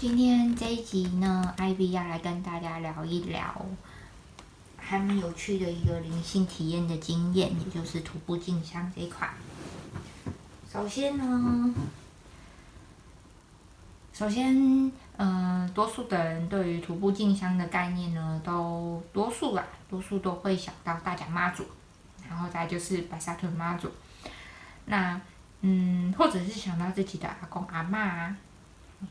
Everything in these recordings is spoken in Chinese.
今天这一集呢，IB 要来跟大家聊一聊还蛮有趣的一个灵性体验的经验，也就是徒步进香这一块。首先呢，首先，嗯，多数的人对于徒步进香的概念呢，都多数啦，多数都会想到大甲妈祖，然后再就是白沙屯妈祖。那，嗯，或者是想到自己的阿公阿妈，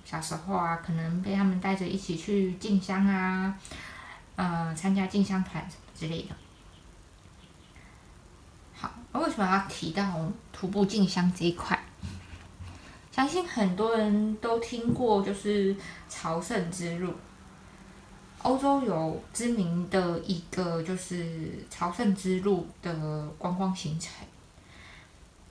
小时候啊，可能被他们带着一起去进香啊，呃，参加进香团之类的。好，为什么要提到徒步进香这一块？相信很多人都听过，就是朝圣之路。欧洲有知名的一个就是朝圣之路的观光行程。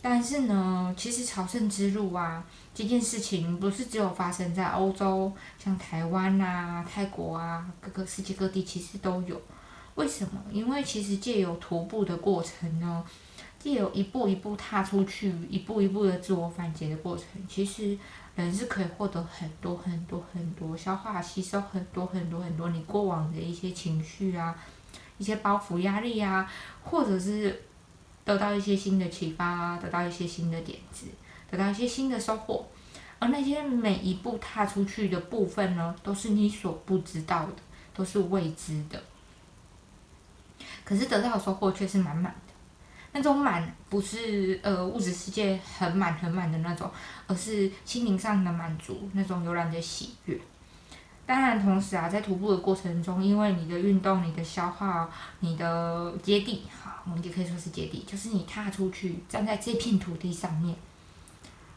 但是呢，其实朝圣之路啊，这件事情不是只有发生在欧洲，像台湾啊、泰国啊，各个世界各地其实都有。为什么？因为其实借由徒步的过程呢，借由一步一步踏出去，一步一步的自我反诘的过程，其实人是可以获得很多很多很多，消化吸收很多很多很多你过往的一些情绪啊，一些包袱压力啊，或者是。得到一些新的启发，得到一些新的点子，得到一些新的收获，而那些每一步踏出去的部分呢，都是你所不知道的，都是未知的。可是得到的收获却是满满的，那种满不是呃物质世界很满很满的那种，而是心灵上的满足，那种悠然的喜悦。当然，同时啊，在徒步的过程中，因为你的运动、你的消化、你的接地，哈，我们也可以说是接地，就是你踏出去，站在这片土地上面，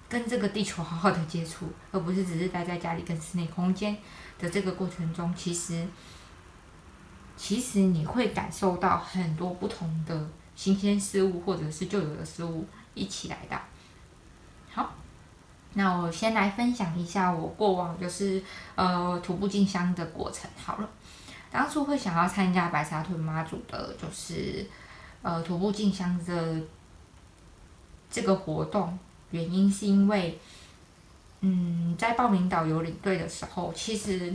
跟这个地球好好的接触，而不是只是待在家里跟室内空间的这个过程中，其实，其实你会感受到很多不同的新鲜事物，或者是旧有的事物一起来的。好。那我先来分享一下我过往就是呃徒步进香的过程好了。当初会想要参加白沙屯妈祖的，就是呃徒步进香的这个活动，原因是因为嗯在报名导游领队的时候，其实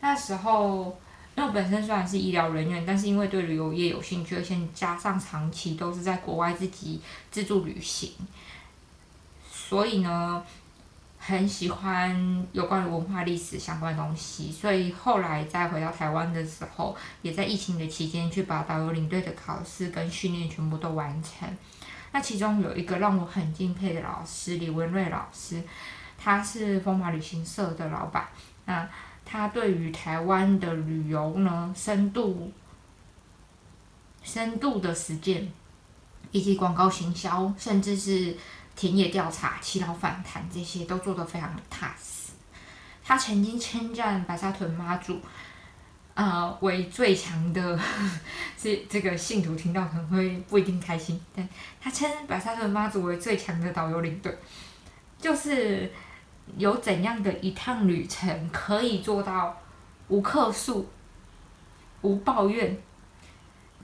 那时候因为我本身虽然是医疗人员，但是因为对旅游业有兴趣，而且加上长期都是在国外自己自助旅行。所以呢，很喜欢有关于文化历史相关的东西，所以后来再回到台湾的时候，也在疫情的期间去把导游领队的考试跟训练全部都完成。那其中有一个让我很敬佩的老师李文瑞老师，他是风马旅行社的老板。那他对于台湾的旅游呢，深度、深度的实践，以及广告行销，甚至是。田野调查、祈老反弹这些都做得非常踏实。他曾经称赞白沙屯妈祖，呃，为最强的，这这个信徒听到可能会不一定开心。但他称白沙屯妈祖为最强的导游领队，就是有怎样的一趟旅程可以做到无客诉、无抱怨，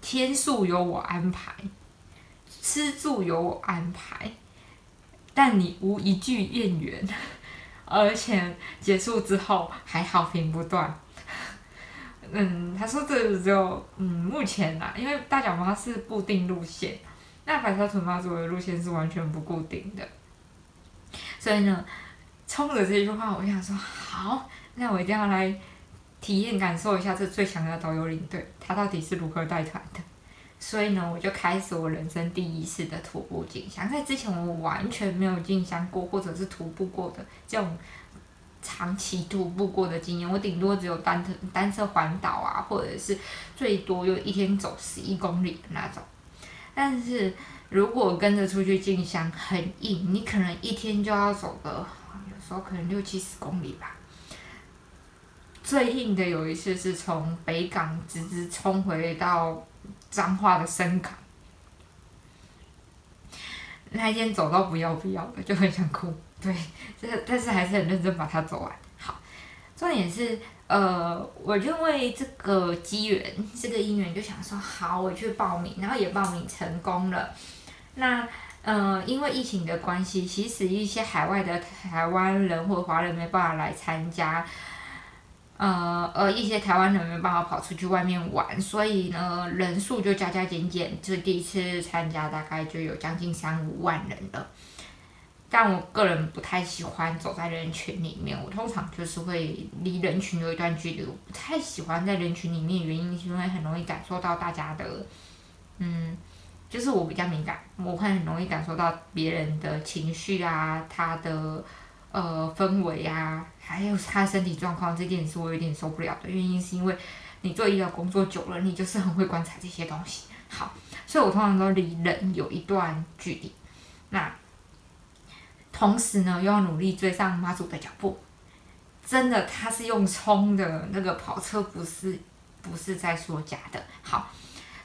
天数由我安排，吃住由我安排。但你无一句怨言，而且结束之后还好评不断。嗯，他说这只有嗯目前呐，因为大脚妈是固定路线，那白沙屯妈祖的路线是完全不固定的。所以呢，冲着这句话，我想说好，那我一定要来体验感受一下这最强的导游领队，他到底是如何带团的。所以呢，我就开始我人生第一次的徒步进香。在之前，我完全没有进香过，或者是徒步过的这种长期徒步过的经验。我顶多只有单车单车环岛啊，或者是最多就一天走十一公里的那种。但是如果跟着出去进香，很硬，你可能一天就要走个，有时候可能六七十公里吧。最硬的有一次是从北港直直冲回到。脏话的深港，那一天走到不要不要的，就很想哭。对，这但是还是很认真把它走完。好，重点是，呃，我就为这个机缘，这个姻缘，就想说好，我去报名，然后也报名成功了。那嗯，因为疫情的关系，其实一些海外的台湾人或华人没办法来参加，呃，呃，一些台湾人没办法跑出去外面玩，所以呢，人数就加加减减，这第一次参加大概就有将近三五万人了。但我个人不太喜欢走在人群里面，我通常就是会离人群有一段距离。我不太喜欢在人群里面，原因是因为很容易感受到大家的，嗯，就是我比较敏感，我会很容易感受到别人的情绪啊，他的呃氛围啊，还有他身体状况，这点是我有点受不了的。原因是因为你做医疗工作久了，你就是很会观察这些东西。好，所以我通常都离人有一段距离。那。同时呢，又要努力追上妈祖的脚步，真的，他是用冲的那个跑车，不是不是在说假的。好，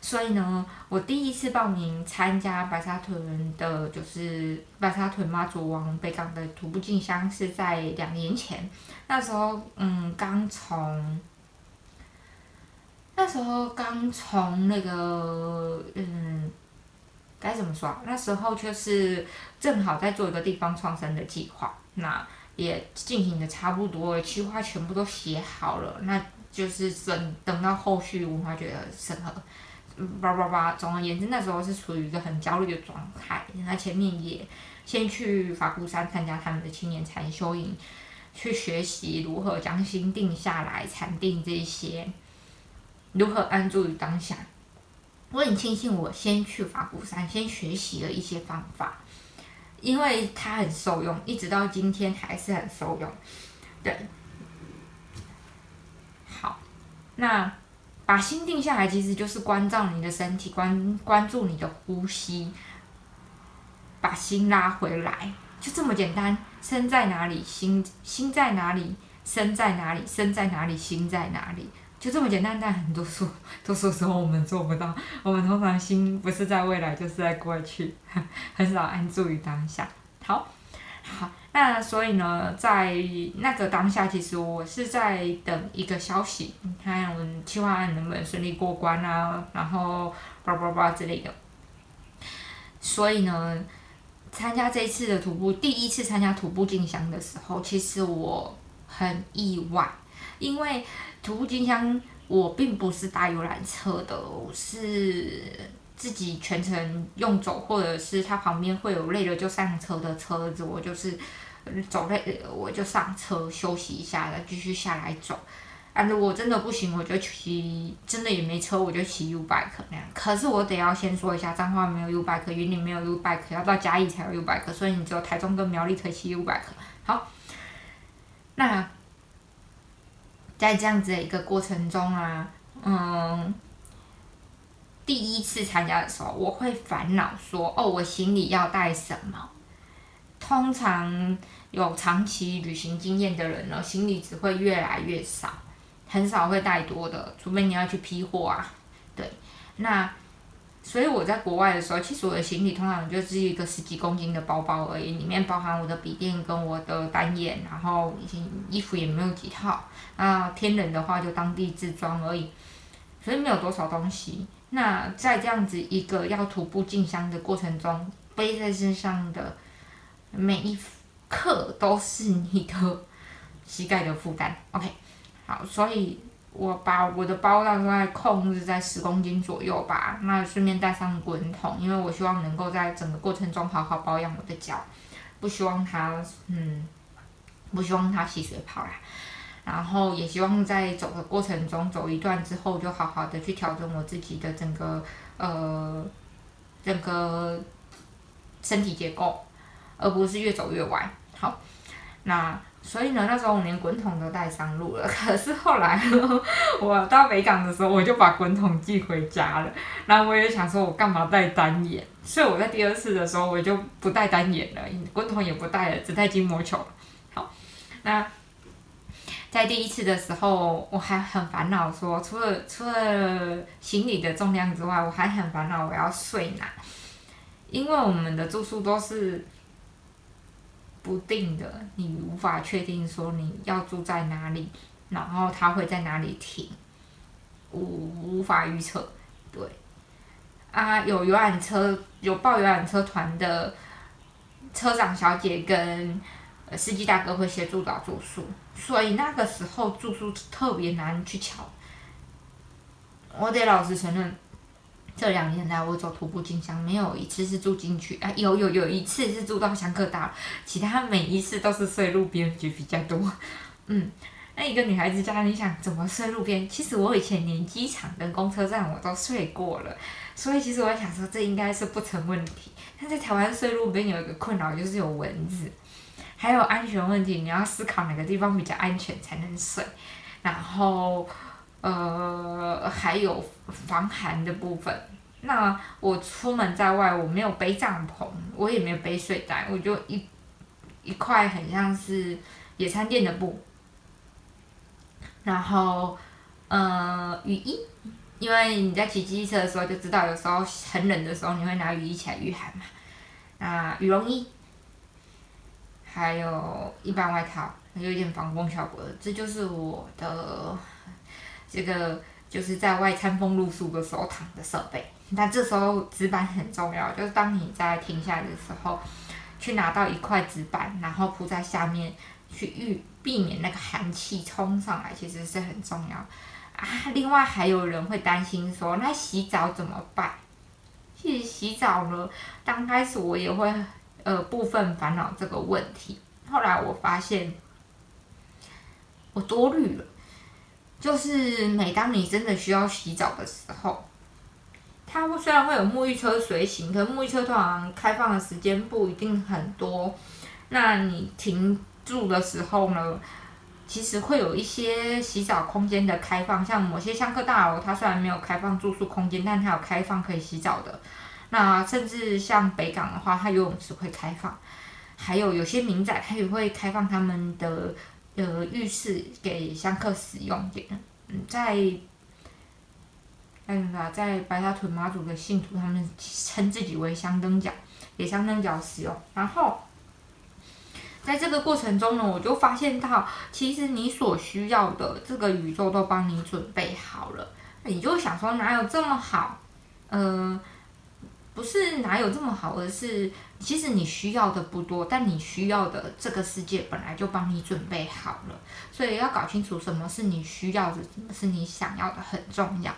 所以呢，我第一次报名参加白沙屯的，就是白沙屯妈祖往北港的徒步进香，是在两年前。那时候，嗯，刚从那时候刚从那个，嗯。该怎么说啊？那时候就是正好在做一个地方创生的计划，那也进行的差不多，计划全部都写好了，那就是等等到后续文化局的审核，叭叭叭。总而言之，那时候是处于一个很焦虑的状态。那前面也先去法鼓山参加他们的青年禅修营，去学习如何将心定下来，禅定这些，如何安住于当下。我很庆幸，我先去法鼓山，先学习了一些方法，因为它很受用，一直到今天还是很受用。对，好，那把心定下来，其实就是关照你的身体，关关注你的呼吸，把心拉回来，就这么简单。身在哪里，心心在哪里，身在哪里，身在哪里，心在哪里。就这么简单，但很多时候，多数时候我们做不到。我们通常心不是在未来，就是在过去，很少安住于当下。好，好，那所以呢，在那个当下，其实我是在等一个消息，看我们计划案能不能顺利过关啊，然后叭叭叭之类的。所以呢，参加这次的徒步，第一次参加徒步进香的时候，其实我很意外，因为。徒步进香，我并不是搭游览车的，我是自己全程用走，或者是它旁边会有累了就上车的车子，我就是走累了我就上车休息一下，再继续下来走。啊，如果真的不行，我就骑，真的也没车，我就骑 U bike 那样。可是我得要先说一下，彰化没有 U bike，云林没有 U bike，要到嘉义才有 U bike，所以你只有台中跟苗栗可以骑 U bike。好，那。在这样子的一个过程中啊，嗯，第一次参加的时候，我会烦恼说，哦，我行李要带什么？通常有长期旅行经验的人呢，行李只会越来越少，很少会带多的，除非你要去批货啊。对，那。所以我在国外的时候，其实我的行李通常就是一个十几公斤的包包而已，里面包含我的笔电跟我的单眼，然后已经衣服也没有几套。那天冷的话就当地自装而已，所以没有多少东西。那在这样子一个要徒步进香的过程中，背在身上的每一克都是你的膝盖的负担。OK，好，所以。我把我的包大概控制在十公斤左右吧，那顺便带上滚筒，因为我希望能够在整个过程中好好保养我的脚，不希望它，嗯，不希望它起水泡啦。然后也希望在走的过程中，走一段之后就好好的去调整我自己的整个呃整个身体结构，而不是越走越歪。好，那。所以呢，那时候我连滚筒都带上路了。可是后来，我到北港的时候，我就把滚筒寄回家了。然后我也想说，我干嘛带单眼？所以我在第二次的时候，我就不带单眼了，滚筒也不带了，只带筋膜球。好，那在第一次的时候，我还很烦恼，说除了除了行李的重量之外，我还很烦恼我要睡哪，因为我们的住宿都是。不定的，你无法确定说你要住在哪里，然后他会在哪里停，无无法预测，对，啊，有游览车，有报游览车团的车长小姐跟司机大哥会协助找住宿，所以那个时候住宿特别难去抢。我得老实承认，这两年来我走徒步进香，没有一次是住进去，啊，有有有一次是住到香客大，其他每一次都是睡路边就比较多，嗯。那一个女孩子家，你想怎么睡路边？其实我以前连机场跟公车站我都睡过了，所以其实我想说这应该是不成问题。但在台湾睡路边有一个困扰，就是有蚊子，还有安全问题，你要思考哪个地方比较安全才能睡。然后，呃，还有防寒的部分。那我出门在外，我没有背帐篷，我也没有背睡袋，我就一一块很像是野餐垫的布。然后，呃，雨衣，因为你在骑机车的时候就知道，有时候很冷的时候你会拿雨衣起来御寒嘛。那羽绒衣，还有一般外套，有一点防风效果的，这就是我的这个就是在外餐风露宿的时候躺的设备。那这时候纸板很重要，就是当你在停下来的时候，去拿到一块纸板，然后铺在下面。去预避免那个寒气冲上来，其实是很重要啊。另外还有人会担心说，那洗澡怎么办？其实洗澡呢，刚开始我也会呃部分烦恼这个问题。后来我发现我多虑了，就是每当你真的需要洗澡的时候，它虽然会有沐浴车随行，可沐浴车通常开放的时间不一定很多，那你停。住的时候呢，其实会有一些洗澡空间的开放，像某些香客大楼，它虽然没有开放住宿空间，但它有开放可以洗澡的。那甚至像北港的话，它游泳池会开放，还有有些民宅它也会开放他们的呃浴室给香客使用。嗯，在嗯，在白沙屯妈祖的信徒，他们称自己为香灯脚，给香灯脚使用，然后。在这个过程中呢，我就发现到，其实你所需要的这个宇宙都帮你准备好了。你就想说哪有这么好？呃，不是哪有这么好，而是其实你需要的不多，但你需要的这个世界本来就帮你准备好了。所以要搞清楚什么是你需要的，什么是你想要的很重要。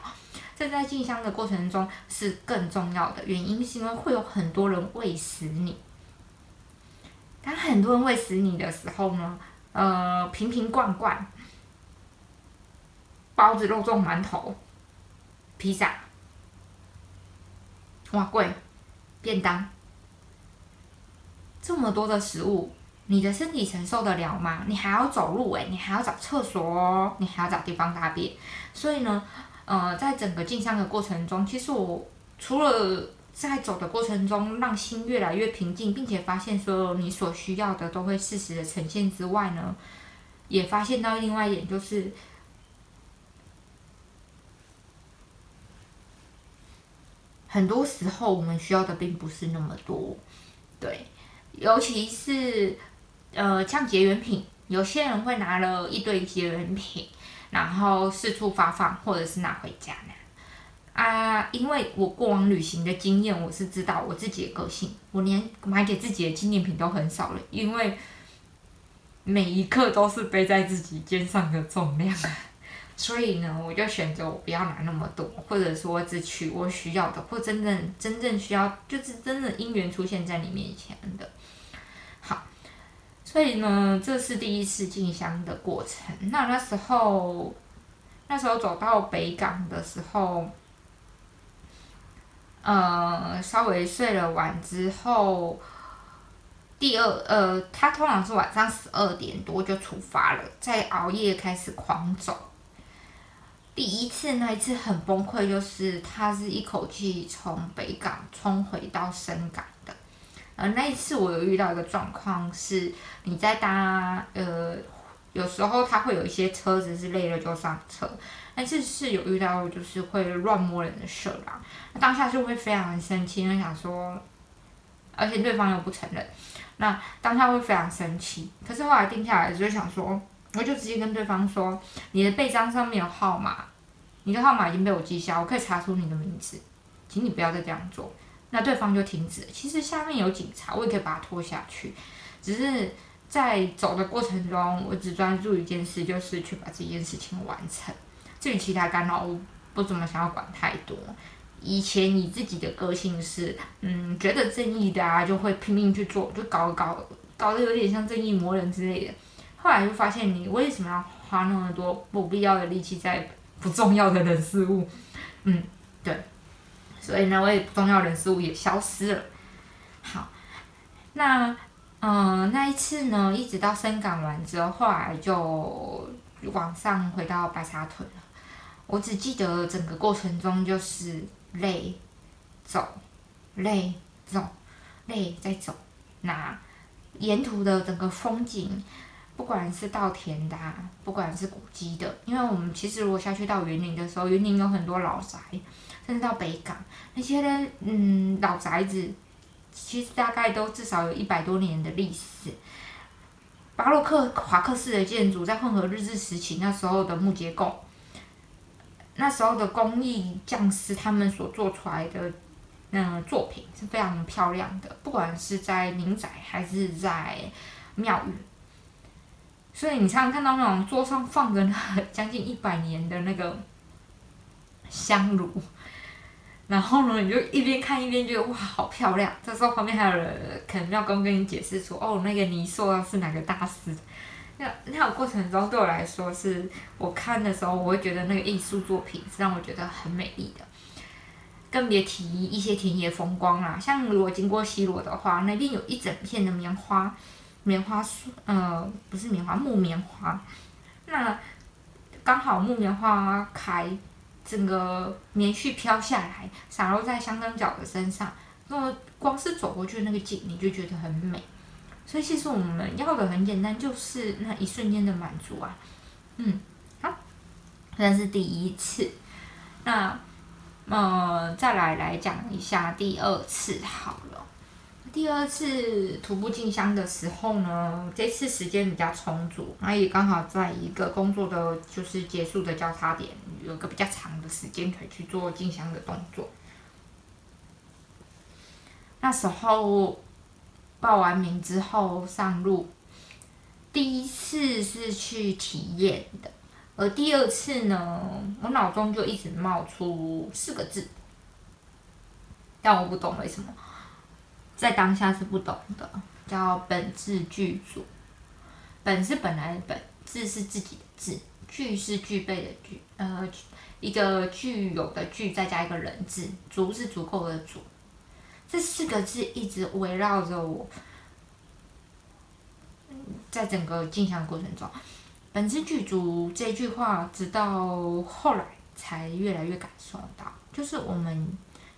这在进香的过程中是更重要的原因，是因为会有很多人喂食你。当很多人喂死你的时候呢，呃，瓶瓶罐罐，包子、肉粽、馒头、披萨，哇贵，便当，这么多的食物，你的身体承受得了吗？你还要走路诶，你还要找厕所哦，你还要找地方大便，所以呢，呃，在整个进香的过程中，其实我除了在走的过程中，让心越来越平静，并且发现所有你所需要的都会适时的呈现之外呢，也发现到另外一点，就是很多时候我们需要的并不是那么多，对，尤其是呃像结缘品，有些人会拿了一堆结缘品，然后四处发放，或者是拿回家呢。啊，因为我过往旅行的经验，我是知道我自己的个性，我连买给自己的纪念品都很少了，因为每一刻都是背在自己肩上的重量，所以呢，我就选择我不要拿那么多，或者说只取我需要的，或真正真正需要，就是真的因缘出现在你面前的。好，所以呢，这是第一次进香的过程。那那时候，那时候走到北港的时候。呃，稍微睡了晚之后，第二呃，他通常是晚上十二点多就出发了，再熬夜开始狂走。第一次那一次很崩溃，就是他是一口气从北港冲回到深港的。呃，那一次我有遇到一个状况是，你在搭呃，有时候他会有一些车子是累了就上车。那次是有遇到，就是会乱摸人的事啦。那当下就会非常生气，因为想说，而且对方又不承认，那当下会非常生气。可是后来定下来，就想说，我就直接跟对方说，你的背章上面有号码，你的号码已经被我记下，我可以查出你的名字。请你不要再这样做。那对方就停止。其实下面有警察，我也可以把他拖下去，只是在走的过程中，我只专注一件事，就是去把这件事情完成。至于其他干扰，我不怎么想要管太多。以前你自己的个性是，嗯，觉得正义的啊，就会拼命去做，就搞搞搞得有点像正义魔人之类的。后来就发现，你为什么要花那么多不必要的力气在不重要的人事物？嗯，对。所以呢，我也不重要人事物也消失了。好，那嗯，那一次呢，一直到深港完之后，后来就往上回到白沙屯了。我只记得整个过程中就是。累，走，累，走，累，再走。那沿途的整个风景，不管是稻田的，不管是古迹的，因为我们其实如果下去到园林的时候，园林有很多老宅，甚至到北港那些呢，嗯，老宅子，其实大概都至少有一百多年的历史。巴洛克华克式的建筑，在混合日治时期那时候的木结构。那时候的工艺匠师他们所做出来的嗯作品是非常漂亮的，不管是在民宅还是在庙宇，所以你常常看到那种桌上放着将近一百年的那个香炉，然后呢，你就一边看一边觉得哇好漂亮。这时候旁边还有人可能要跟跟你解释说，哦，那个泥塑是哪个大师。那那个过程中对我来说，是我看的时候，我会觉得那个艺术作品是让我觉得很美丽的。更别提一些田野风光啦，像如果经过西罗的话，那边有一整片的棉花，棉花树，呃，不是棉花，木棉花。那刚好木棉花开，整个棉絮飘下来，洒落在香灯脚的身上，那么光是走过去那个景，你就觉得很美。所以其实我们要的很简单，就是那一瞬间的满足啊，嗯，好，这是第一次，那，呃，再来来讲一下第二次好了。第二次徒步进香的时候呢，这次时间比较充足，那也刚好在一个工作的就是结束的交叉点，有个比较长的时间可以去做进香的动作。那时候。报完名之后上路，第一次是去体验的，而第二次呢，我脑中就一直冒出四个字，但我不懂为什么，在当下是不懂的，叫本质具足。本是本来的本，质是自己的质，具是具备的具，呃，一个具有的具，再加一个人字，足是足够的足。这四个字一直围绕着我，在整个进香过程中，本质具足这句话，直到后来才越来越感受到，就是我们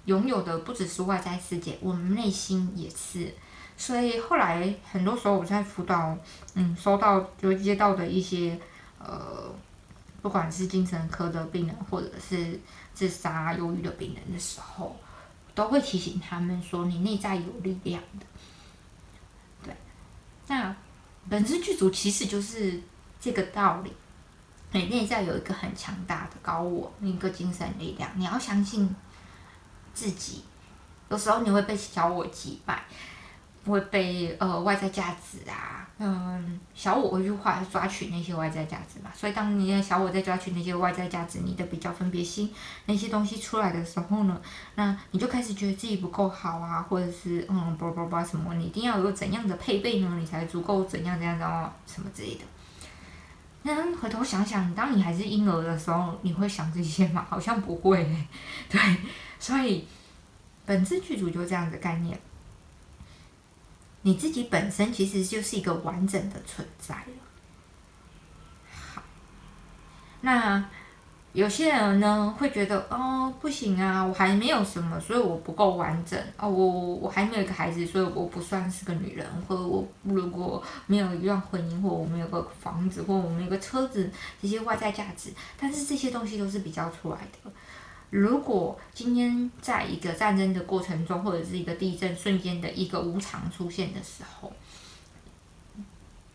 拥有的不只是外在世界，我们内心也是。所以后来很多时候我在辅导，嗯，收到就接到的一些呃，不管是精神科的病人，或者是自杀、忧郁的病人的时候。都会提醒他们说，你内在有力量的。对，那本质剧组其实就是这个道理。你内在有一个很强大的高我，一个精神力量，你要相信自己。有时候你会被小我击败。会被呃外在价值啊，嗯，小我一句话抓取那些外在价值嘛，所以当你的小我在抓取那些外在价值，你的比较分别心那些东西出来的时候呢，那你就开始觉得自己不够好啊，或者是嗯，不不不什么，你一定要有怎样的配备呢，你才足够怎样怎样的什么之类的。那回头想想，当你还是婴儿的时候，你会想这些吗？好像不会，对，所以本质剧组就这样的概念。你自己本身其实就是一个完整的存在了。好，那有些人呢会觉得哦不行啊，我还没有什么，所以我不够完整哦，我我还没有一个孩子，所以我不算是个女人，或者我如果没有一段婚姻，或我们有个房子，或我们有个车子，这些外在价值，但是这些东西都是比较出来的。如果今天在一个战争的过程中，或者是一个地震瞬间的一个无常出现的时候，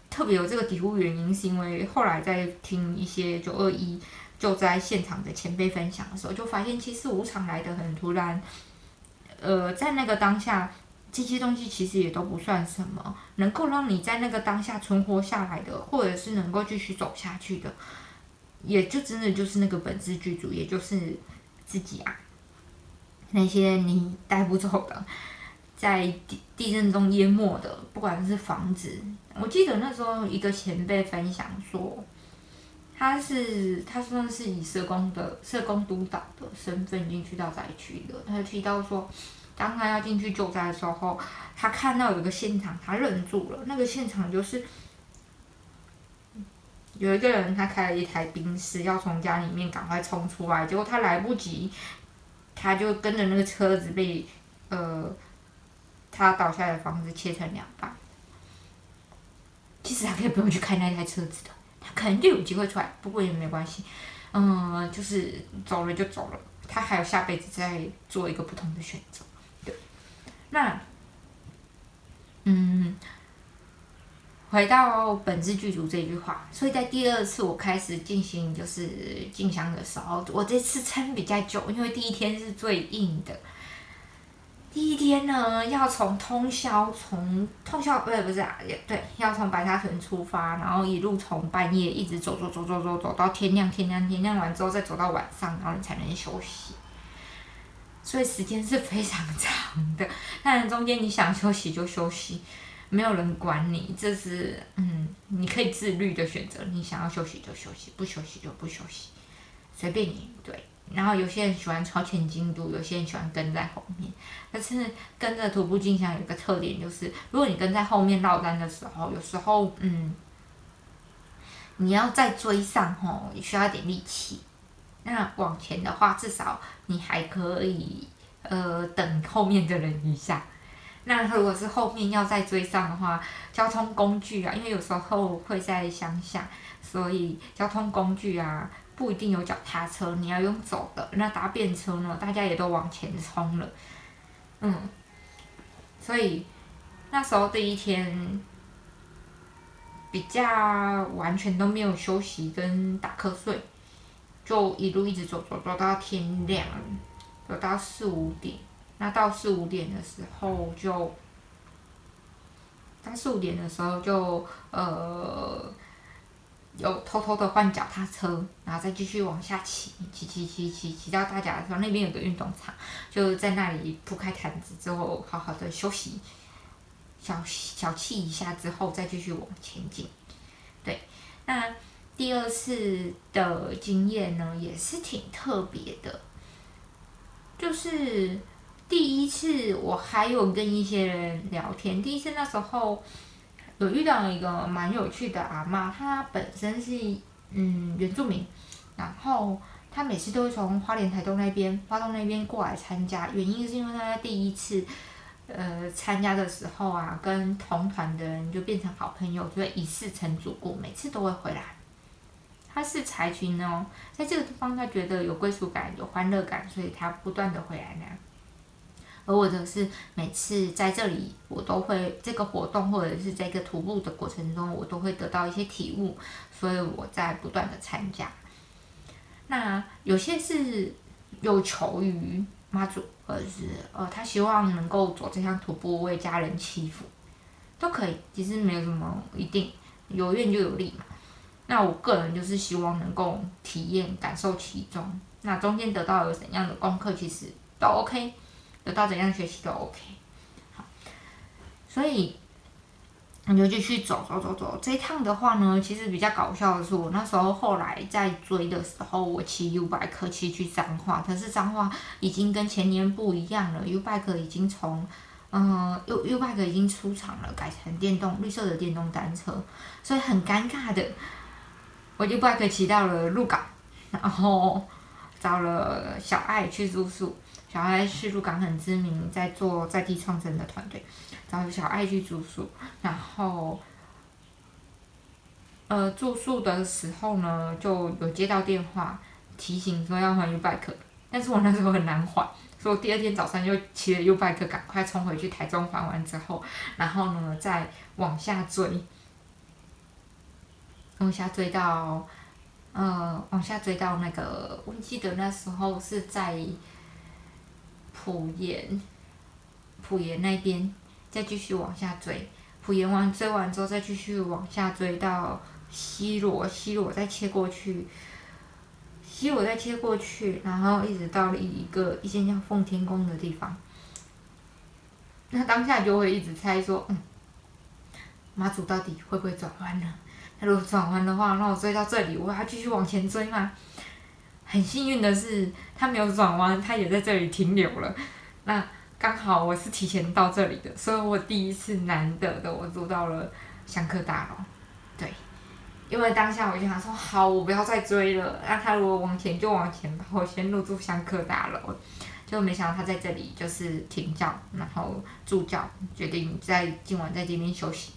特别有这个体悟原因，是因为后来在听一些九二一就在现场的前辈分享的时候，就发现其实无常来的很突然，呃，在那个当下，这些东西其实也都不算什么，能够让你在那个当下存活下来的，或者是能够继续走下去的，也就真的就是那个本质剧组，也就是自己啊，那些你带不走的。在地地震中淹没的，不管是房子，我记得那时候一个前辈分享说，他是他算是以社工的社工督导的身份进去到灾区的。他提到说，当他要进去救灾的时候，他看到有一个现场，他愣住了。那个现场就是有一个人，他开了一台冰室，要从家里面赶快冲出来，结果他来不及，他就跟着那个车子被呃。他倒下的房子切成两半，其实他可以不用去开那台车子的，他肯定有机会出来，不过也没关系，嗯，就是走了就走了，他还有下辈子再做一个不同的选择，对，那，嗯，回到本质剧组这句话，所以在第二次我开始进行就是进香的时候，我这次撑比较久，因为第一天是最硬的。第一天呢，要从通宵，从通宵不是不是啊，也对，要从白沙屯出发，然后一路从半夜一直走走走走走走到天亮，天亮天亮完之后再走到晚上，然后你才能休息。所以时间是非常 长的，但中间你想休息就休息，没有人管你，这是嗯，你可以自律的选择，你想要休息就休息，不休息就不休息，随便你，对。然后有些人喜欢超前进度，有些人喜欢跟在后面。但是跟着徒步进香有一个特点，就是如果你跟在后面落单的时候，有时候嗯，你要再追上吼，需要点力气。那往前的话，至少你还可以呃等后面的人一下。那如果是后面要再追上的话，交通工具啊，因为有时候会在乡下，所以交通工具啊。不一定有脚踏车，你要用走的。那搭便车呢？大家也都往前冲了，嗯，所以那时候第一天比较完全都没有休息跟打瞌睡，就一路一直走走走到天亮，走到四五点。那到四五点的时候就，到四五点的时候就呃。有偷偷的换脚踏车，然后再继续往下骑，骑骑骑骑骑到大甲的时候，那边有个运动场，就在那里铺开毯子之后，好好的休息，小小憩一下之后，再继续往前进。对，那第二次的经验呢，也是挺特别的，就是第一次我还有跟一些人聊天，第一次那时候。有遇到一个蛮有趣的阿妈，她本身是嗯原住民，然后她每次都会从花莲台东那边、花东那边过来参加，原因是因为她在第一次呃参加的时候啊，跟同团的人就变成好朋友，就会以一世成主顾，每次都会回来。她是柴群哦，在这个地方她觉得有归属感、有欢乐感，所以她不断的回来那样。而我则是每次在这里，我都会这个活动或者是这个徒步的过程中，我都会得到一些体悟，所以我在不断的参加。那有些是有求于妈祖，或者是呃他希望能够走这项徒步为家人祈福，都可以，其实没有什么一定，有愿就有利嘛。那我个人就是希望能够体验感受其中，那中间得到有怎样的功课，其实都 OK。得到怎样学习都 OK，好，所以你就继续走走走走。这一趟的话呢，其实比较搞笑的是，我那时候后来在追的时候，我骑 U bike 骑去彰化，可是彰化已经跟前年不一样了，U bike 已经从嗯 U U bike 已经出厂了，改成电动绿色的电动单车，所以很尴尬的，我 U bike 骑到了鹿港，然后找了小爱去住宿。小爱是鹿港很知名，在做在地创生的团队，找小爱去住宿，然后，呃，住宿的时候呢，就有接到电话提醒说要还 U bike，但是我那时候很难还，所以我第二天早上就骑了 U bike 赶快冲回去台中还完之后，然后呢再往下追，往下追到呃，往下追到那个，我记得那时候是在普盐，普盐那边，再继续往下追，普盐完追完之后，再继续往下追到西罗，西罗再切过去，西罗再切过去，然后一直到了一个一间叫奉天宫的地方。那当下就会一直猜说，嗯，妈祖到底会不会转弯呢？他如果转弯的话，那我追到这里，我要继续往前追吗？很幸运的是，他没有转弯，他也在这里停留了。那刚好我是提前到这里的，所以我第一次难得的我住到了香客大楼。对，因为当下我就想说，好，我不要再追了。那他如果往前就往前吧，我先入住香客大楼。就没想到他在这里就是停教，然后助教决定在今晚在这边休息，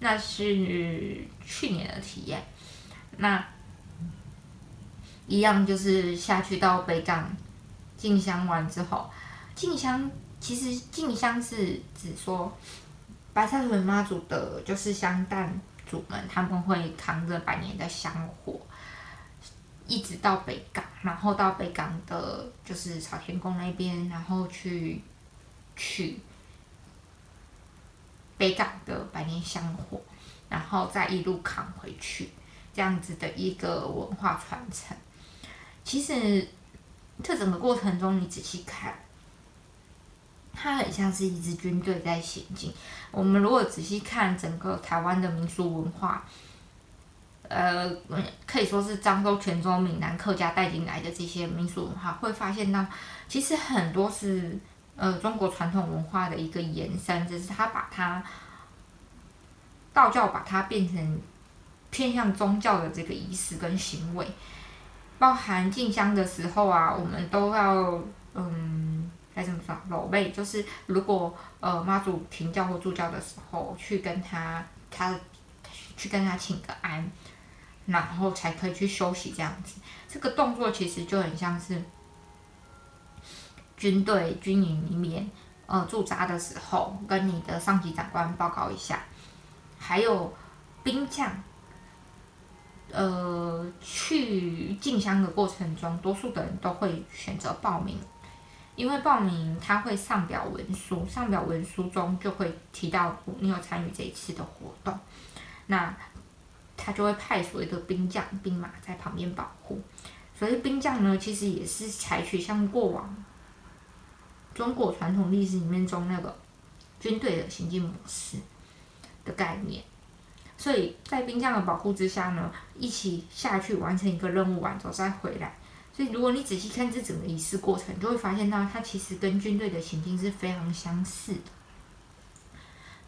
那是去年的体验。那一样就是下去到北港进香完之后，进香其实进香是指说白沙屯妈祖的，就是香担主们他们会扛着百年的香火。一直到北港，然后到北港的，就是朝天宫那边，然后去取北港的百年香火，然后再一路扛回去，这样子的一个文化传承。其实这整个过程中，你仔细看，它很像是一支军队在行进。我们如果仔细看整个台湾的民俗文化。呃，可以说是漳州、泉州、闽南客家带进来的这些民俗文化，会发现到其实很多是呃中国传统文化的一个延伸，只是他把它道教把它变成偏向宗教的这个仪式跟行为，包含进香的时候啊，我们都要嗯该怎么说？搂背就是如果呃妈祖停教或助教的时候，去跟他他去跟他请个安。然后才可以去休息，这样子，这个动作其实就很像是军队军营里面，呃，驻扎的时候，跟你的上级长官报告一下。还有兵将，呃，去进香的过程中，多数的人都会选择报名，因为报名他会上表文书，上表文书中就会提到你有参与这一次的活动，那。他就会派所谓的兵将、兵马在旁边保护。所以兵将呢，其实也是采取像过往中国传统历史里面中那个军队的行进模式的概念。所以在兵将的保护之下呢，一起下去完成一个任务完之后再回来。所以如果你仔细看这整个仪式过程，就会发现到它其实跟军队的行进是非常相似的，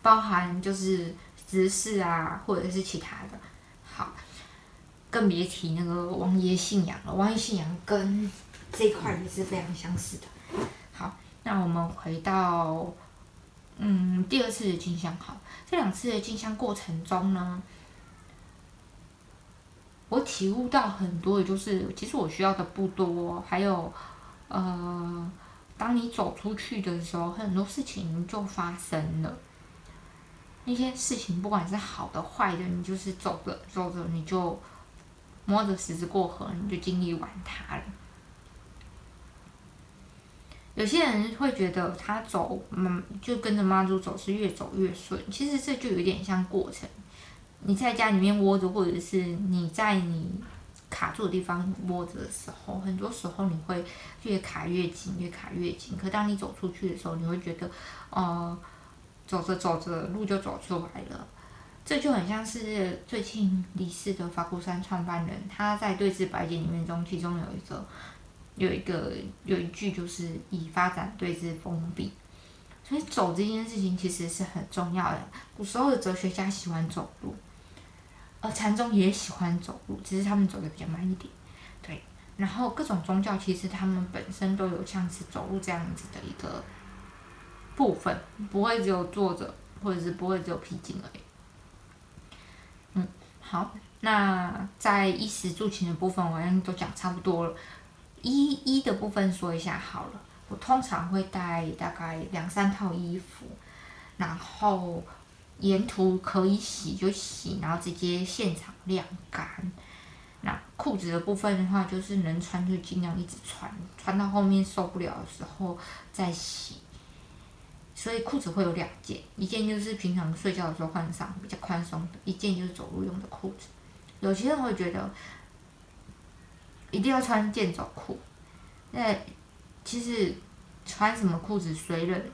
包含就是姿势啊，或者是其他的。好，更别提那个王爷信仰了。王爷信仰跟这一块也是非常相似的。好，那我们回到嗯第二次的进香。好，这两次的进香过程中呢，我体悟到很多，的就是其实我需要的不多。还有呃，当你走出去的时候，很多事情就发生了。那些事情，不管是好的坏的，你就是走着走着，你就摸着石子过河，你就经历完它了。有些人会觉得他走，嗯，就跟着妈祖走是越走越顺。其实这就有点像过程。你在家里面窝着，或者是你在你卡住的地方窝着的时候，很多时候你会越卡越紧，越卡越紧。可当你走出去的时候，你会觉得，呃。走着走着，路就走出来了。这就很像是最近离世的法鼓山创办人，他在对峙白简里面中，其中有一个有一个有一句就是以发展对峙封闭。所以走这件事情其实是很重要的。古时候的哲学家喜欢走路，而禅宗也喜欢走路，只是他们走的比较慢一点。对，然后各种宗教其实他们本身都有像是走路这样子的一个。部分不会只有坐着，或者是不会只有僻静而已。嗯，好，那在衣食住行的部分，我好像都讲差不多了。衣衣的部分说一下好了，我通常会带大概两三套衣服，然后沿途可以洗就洗，然后直接现场晾干。那裤子的部分的话，就是能穿就尽量一直穿，穿到后面受不了的时候再洗。所以裤子会有两件，一件就是平常睡觉的时候换上比较宽松的，一件就是走路用的裤子。有些人会觉得一定要穿健走裤，那其实穿什么裤子随人，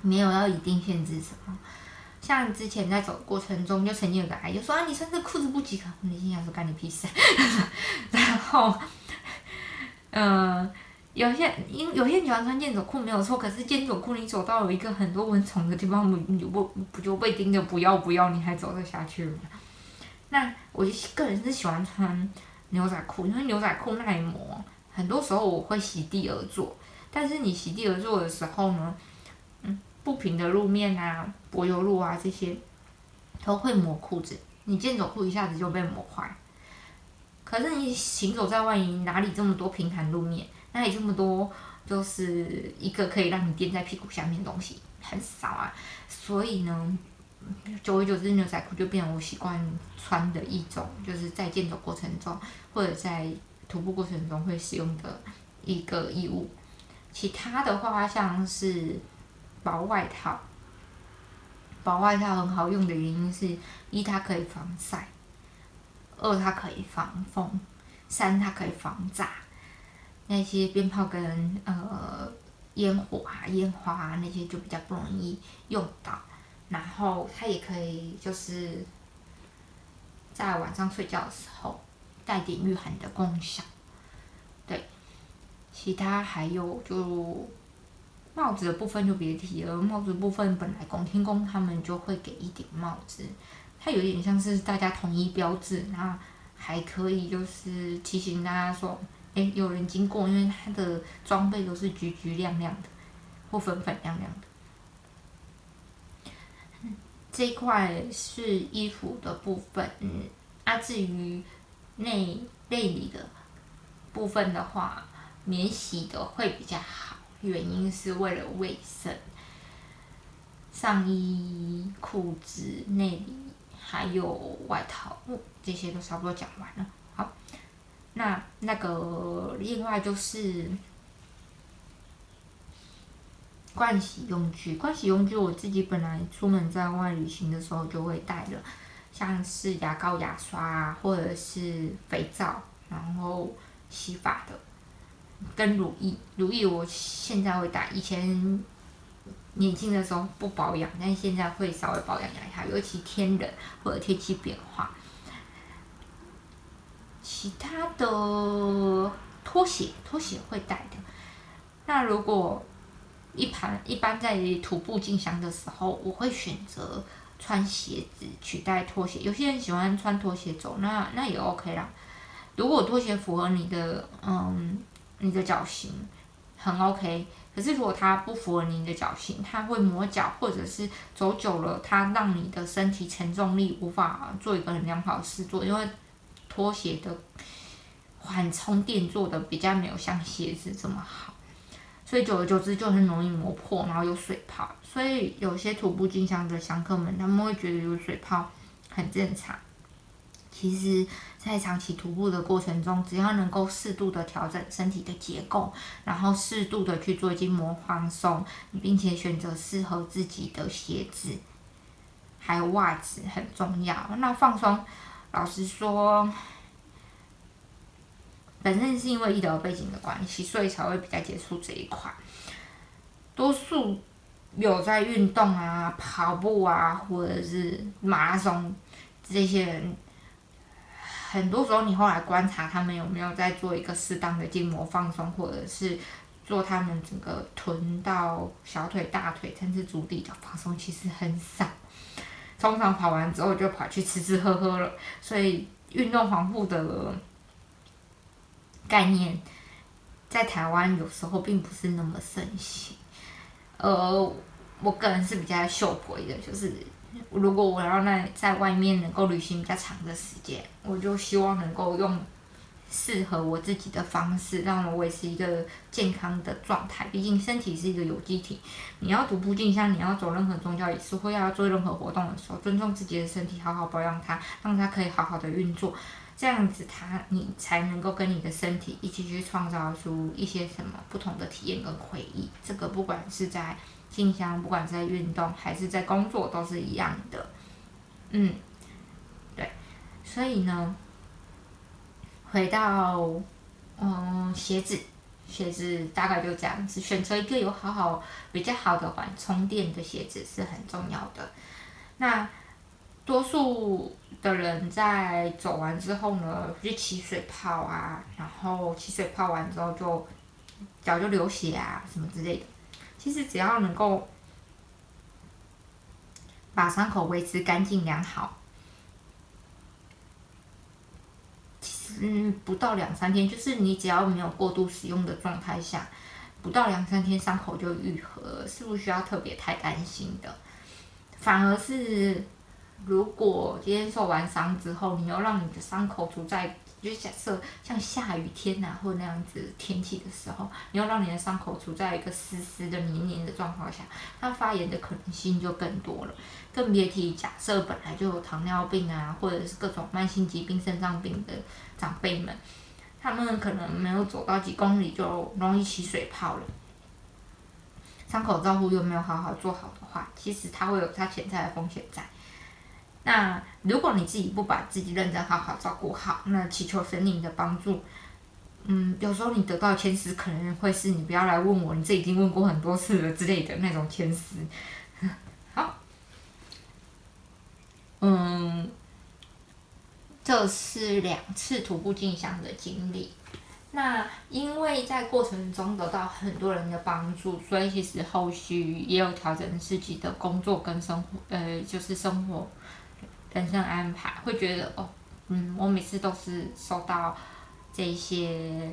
没有要一定限制什么。像之前在走过程中，就曾经有个阿姨说啊，你穿这裤子不及格。我内心想说干你屁事。然后，嗯。有些因有些人喜欢穿健走裤没有错，可是健走裤你走到有一个很多蚊虫的地方，你不不就被叮的不要不要，你还走得下去吗？那我就个人是喜欢穿牛仔裤，因为牛仔裤耐磨，很多时候我会席地而坐。但是你席地而坐的时候呢，嗯，不平的路面啊，柏油路啊这些都会磨裤子，你健走裤一下子就被磨坏。可是你行走在外，哪里这么多平坦路面？哪里这么多，就是一个可以让你垫在屁股下面的东西很少啊，所以呢，久而久之，牛仔裤就变成我习惯穿的一种，就是在健走过程中或者在徒步过程中会使用的一个衣物。其他的话，像是薄外套，薄外套很好用的原因是一它可以防晒，二它可以防风，三它可以防炸。那些鞭炮跟呃烟火啊、烟花啊那些就比较不容易用到，然后它也可以就是在晚上睡觉的时候带点御寒的功效。对，其他还有就帽子的部分就别提了，帽子部分本来拱天宫他们就会给一顶帽子，它有点像是大家统一标志，然后还可以就是提醒大家说。哎，有人经过，因为他的装备都是橘橘亮亮的，或粉粉亮亮的。这一块是衣服的部分，嗯，啊，至于内内里的部分的话，免洗的会比较好，原因是为了卫生。上衣、裤子、内里还有外套，这些都差不多讲完了。好。那那个另外就是盥洗用具，盥洗用具我自己本来出门在外旅行的时候就会带的，像是牙膏、牙刷啊，或者是肥皂，然后洗发的，跟乳液，乳液我现在会带，以前年轻的时候不保养，但现在会稍微保养一下，尤其天冷或者天气变化。其他的拖鞋，拖鞋会带的。那如果一盘一般在徒步进香的时候，我会选择穿鞋子取代拖鞋。有些人喜欢穿拖鞋走，那那也 OK 啦。如果拖鞋符合你的嗯你的脚型，很 OK。可是如果它不符合你的脚型，它会磨脚，或者是走久了，它让你的身体承重力无法做一个很良好的试做，因为。拖鞋的缓冲垫做的比较没有像鞋子这么好，所以久而久之就很容易磨破，然后有水泡。所以有些徒步进香的香客们，他们会觉得有水泡很正常。其实，在长期徒步的过程中，只要能够适度的调整身体的结构，然后适度的去做筋膜放松，并且选择适合自己的鞋子，还有袜子很重要。那放松。老实说，本身是因为医疗背景的关系，所以才会比较接触这一块。多数有在运动啊、跑步啊，或者是马拉松这些人，很多时候你后来观察他们有没有在做一个适当的筋膜放松，或者是做他们整个臀到小腿、大腿甚至足底的放松，其实很少。通常跑完之后就跑去吃吃喝喝了，所以运动防护的概念在台湾有时候并不是那么盛行。呃，我个人是比较秀回的，就是如果我要在在外面能够旅行比较长的时间，我就希望能够用适合我自己的方式，让我维持一个健康的状态。毕竟身体是一个有机体，你要徒步进香，你要走任何宗教仪式或要做任何活动的时候，尊重自己的身体，好好保养它，让它可以好好的运作。这样子，它你才能够跟你的身体一起去创造出一些什么不同的体验跟回忆。这个不管是在静香，不管在运动还是在工作，都是一样的。嗯，对，所以呢，回到嗯鞋子，鞋子大概就这样子，选择一个有好好比较好的环充电的鞋子是很重要的。那多数。的人在走完之后呢，去起水泡啊，然后起水泡完之后就脚就流血啊，什么之类的。其实只要能够把伤口维持干净良好，其实不到两三天，就是你只要没有过度使用的状态下，不到两三天伤口就愈合，是不需要特别太担心的，反而是。如果今天受完伤之后，你要让你的伤口处在，就假设像下雨天呐，或那样子天气的时候，你要让你的伤口处在一个湿湿的、黏黏的状况下，它发炎的可能性就更多了。更别提假设本来就有糖尿病啊，或者是各种慢性疾病、肾脏病的长辈们，他们可能没有走到几公里就容易起水泡了。伤口照护又没有好好做好的话，其实它会有它潜在的风险在。那如果你自己不把自己认真好好照顾好，那祈求神灵的帮助，嗯，有时候你得到签诗可能会是你不要来问我，你这已经问过很多次了之类的那种签诗。好，嗯，这是两次徒步进香的经历。那因为在过程中得到很多人的帮助，所以其实后续也有调整自己的工作跟生活，呃，就是生活。人生安排会觉得哦，嗯，我每次都是收到这一些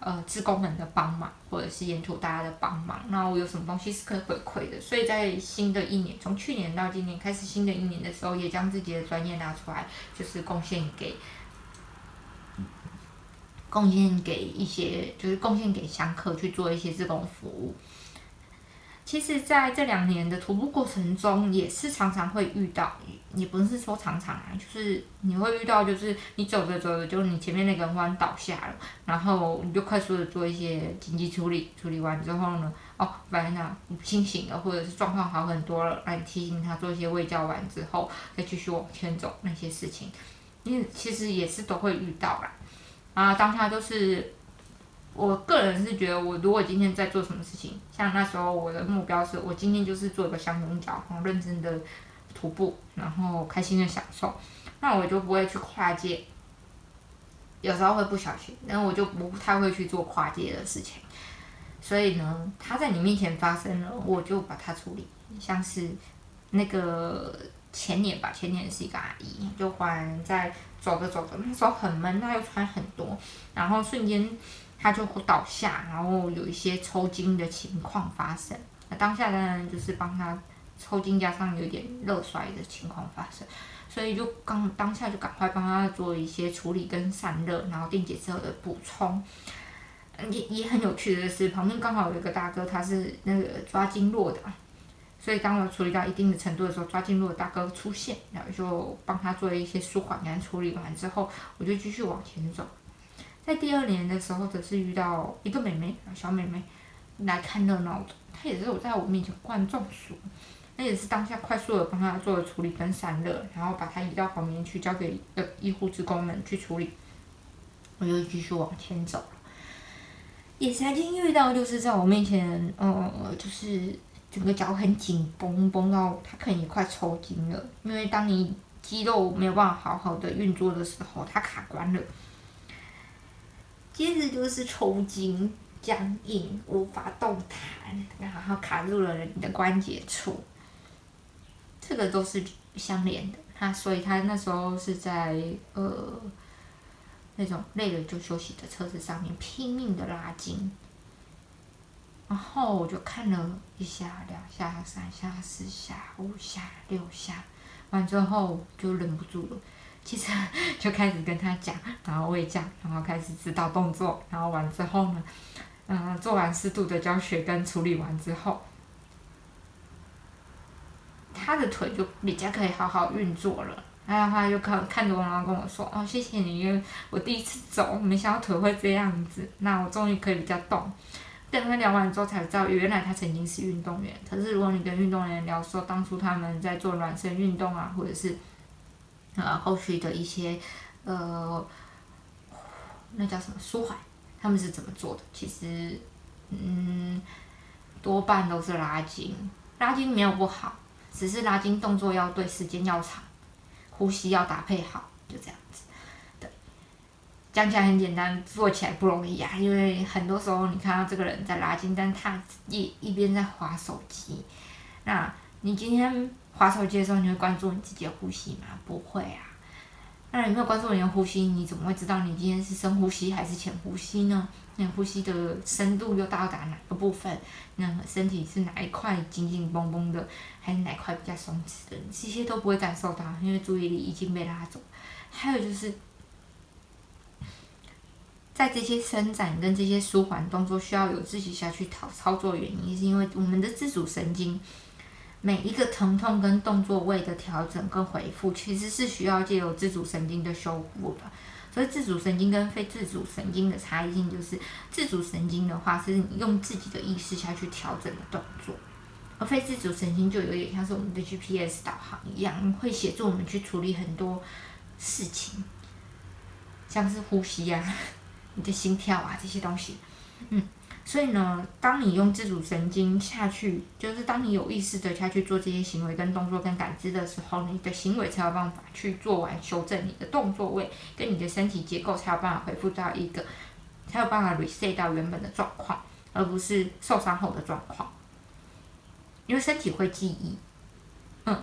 呃职工们的帮忙，或者是沿途大家的帮忙，那我有什么东西是可以回馈的？所以在新的一年，从去年到今年开始新的一年的时候，也将自己的专业拿出来，就是贡献给贡献给一些，就是贡献给香客去做一些自工服务。其实，在这两年的徒步过程中，也是常常会遇到，也不是说常常啊，就是你会遇到，就是你走着走着，就你前面那个人忽然倒下了，然后你就快速的做一些紧急处理，处理完之后呢，哦，反正呢清醒了，或者是状况好很多了，来提醒他做一些胃教完之后，再继续往前走那些事情，因为其实也是都会遇到啦，啊，当下就是。我个人是觉得，我如果今天在做什么事情，像那时候我的目标是我今天就是做一个香龙脚，然后认真的徒步，然后开心的享受，那我就不会去跨界。有时候会不小心，然后我就不太会去做跨界的事情。所以呢，他在你面前发生了，我就把它处理。像是那个前年吧，前年是一个阿姨，就忽然在走着走着，那时候很闷，她又穿很多，然后瞬间。他就倒下，然后有一些抽筋的情况发生。那当下呢，就是帮他抽筋，加上有点热衰的情况发生，所以就刚当下就赶快帮他做一些处理跟散热，然后电解质的补充。也也很有趣的是，旁边刚好有一个大哥，他是那个抓经络的，所以当我处理到一定的程度的时候，抓经络的大哥出现，然后就帮他做一些舒缓跟处理完之后，我就继续往前走。在第二年的时候，则是遇到一个妹妹，小妹妹来看热闹的。她也是我在我面前灌中暑，那也是当下快速的帮她做了处理跟散热，然后把她移到旁边去，交给呃医护职工们去处理。我就继续往前走。也曾经遇到，就是在我面前，呃，就是整个脚很紧绷，绷到她可能也快抽筋了。因为当你肌肉没有办法好好的运作的时候，它卡关了。接着就是抽筋、僵硬、无法动弹，然后卡住了你的关节处，这个都是相连的。他所以他那时候是在呃那种累了就休息的车子上面拼命的拉筋，然后我就看了一下、两下、三下、四下、五下、六下，完之后就忍不住了，其实就开始跟他讲，然后喂教，然后开始指导动作，然后完之后呢，嗯，做完适度的教学跟处理完之后，他的腿就比较可以好好运作了。然后他就看看着我，然后跟我说：“哦，谢谢你，因为我第一次走，没想到腿会这样子。那我终于可以比较动。”跟他聊完之后才知道，原来他曾经是运动员。可是如果你跟运动员聊说，当初他们在做暖身运动啊，或者是呃后续的一些呃那叫什么舒缓，他们是怎么做的？其实嗯多半都是拉筋，拉筋没有不好，只是拉筋动作要对，时间要长，呼吸要搭配好，就这样子。对。讲起来很简单，做起来不容易呀。因为很多时候你看到这个人在拉筋，但他一一边在划手机。那你今天划手机的时候，你会关注你自己的呼吸吗？不会啊。那你没有关注你的呼吸，你怎么会知道你今天是深呼吸还是浅呼吸呢？那呼吸的深度又到达哪个部分？那身体是哪一块紧紧绷绷的，还是哪一块比较松弛的？这些都不会感受到，因为注意力已经被拉走。还有就是。在这些伸展跟这些舒缓动作需要有自己下去操操作，原因是因为我们的自主神经每一个疼痛跟动作位的调整跟回复，其实是需要借由自主神经的修复的。所以自主神经跟非自主神经的差异性就是，自主神经的话是你用自己的意识下去调整的动作，而非自主神经就有点像是我们的 GPS 导航一样，会协助我们去处理很多事情，像是呼吸呀。你的心跳啊，这些东西，嗯，所以呢，当你用自主神经下去，就是当你有意识的下去做这些行为跟动作跟感知的时候，你的行为才有办法去做完修正，你的动作位跟你的身体结构才有办法恢复到一个，才有办法 reset 到原本的状况，而不是受伤后的状况，因为身体会记忆，嗯，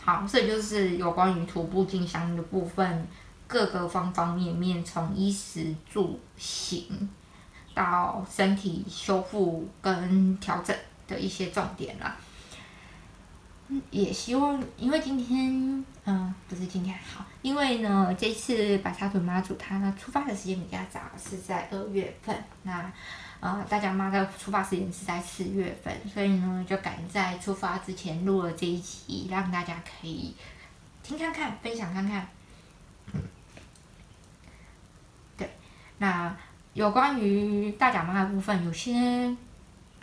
好，这就是有关于徒步进香的部分。各个方方面面，从衣食住行到身体修复跟调整的一些重点啦。也希望，因为今天，嗯，不是今天好，因为呢，这次白沙屯妈祖他出发的时间比较早，是在二月份。那，呃，大家妈的出发时间是在四月份，所以呢，就赶在出发之前录了这一集，让大家可以听看看，分享看看。对那有关于大甲妈的部分，有些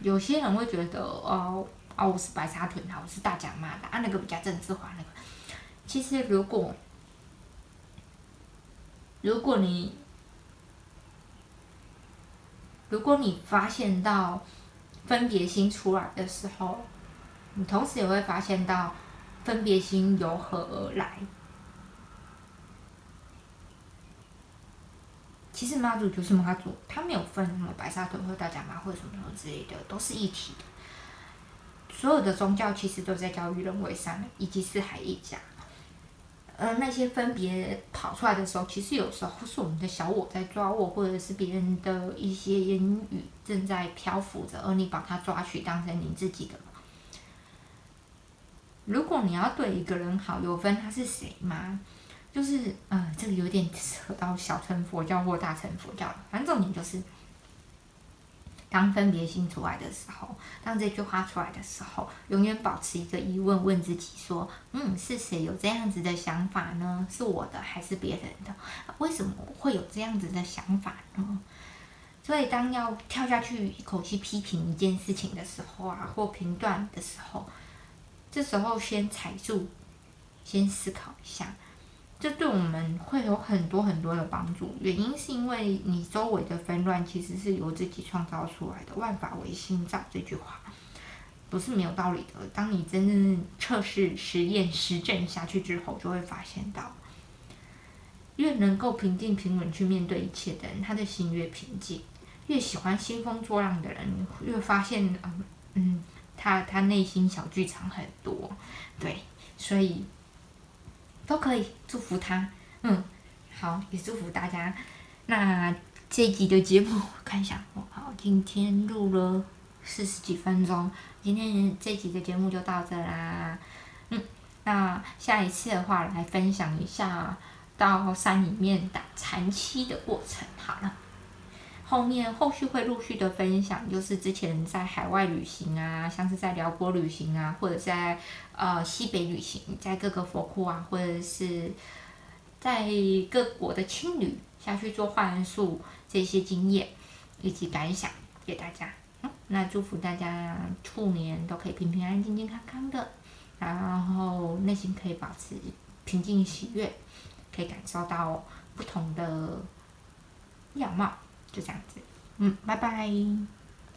有些人会觉得，哦，哦，我是白沙屯的，我是大甲妈的，啊，那个比较政治化那个。其实，如果如果你如果你发现到分别心出来的时候，你同时也会发现到分别心由何而来。其实妈祖就是妈祖，他没有分什么白沙屯或大甲妈或什么什么之类的，都是一体的。所有的宗教其实都在教育人为善，以及四海一家。而那些分别跑出来的时候，其实有时候是我们的小我在抓我，或者是别人的一些言语正在漂浮着，而你把它抓取当成你自己的。如果你要对一个人好，有分他是谁吗？就是，呃，这个有点扯到小乘佛教或大乘佛教。反正重点就是，当分别心出来的时候，当这句话出来的时候，永远保持一个疑问，问自己说：，嗯，是谁有这样子的想法呢？是我的还是别人的？为什么会有这样子的想法呢？所以，当要跳下去一口气批评一件事情的时候啊，或评断的时候，这时候先踩住，先思考一下。这对我们会有很多很多的帮助，原因是因为你周围的纷乱其实是由自己创造出来的。万法唯心造这句话不是没有道理的。当你真正测试、实验、实证下去之后，就会发现到，越能够平静平稳去面对一切的人，他的心越平静；越喜欢兴风作浪的人，越发现，嗯嗯，他他内心小剧场很多。对，所以。都可以祝福他，嗯，好，也祝福大家。那这集的节目看一下，好，今天录了四十几分钟，今天这集的节目就到这啦，嗯，那下一次的话，来分享一下到山里面打禅期的过程。好了，后面后续会陆续的分享，就是之前在海外旅行啊，像是在辽国旅行啊，或者在呃西北旅行，在各个佛库啊，或者是在各国的青旅下去做幻术这些经验以及感想给大家。嗯那祝福大家兔年都可以平平安安、健健康康的，然后内心可以保持平静喜悦，可以感受到不同的样貌，就这样子。嗯，拜拜。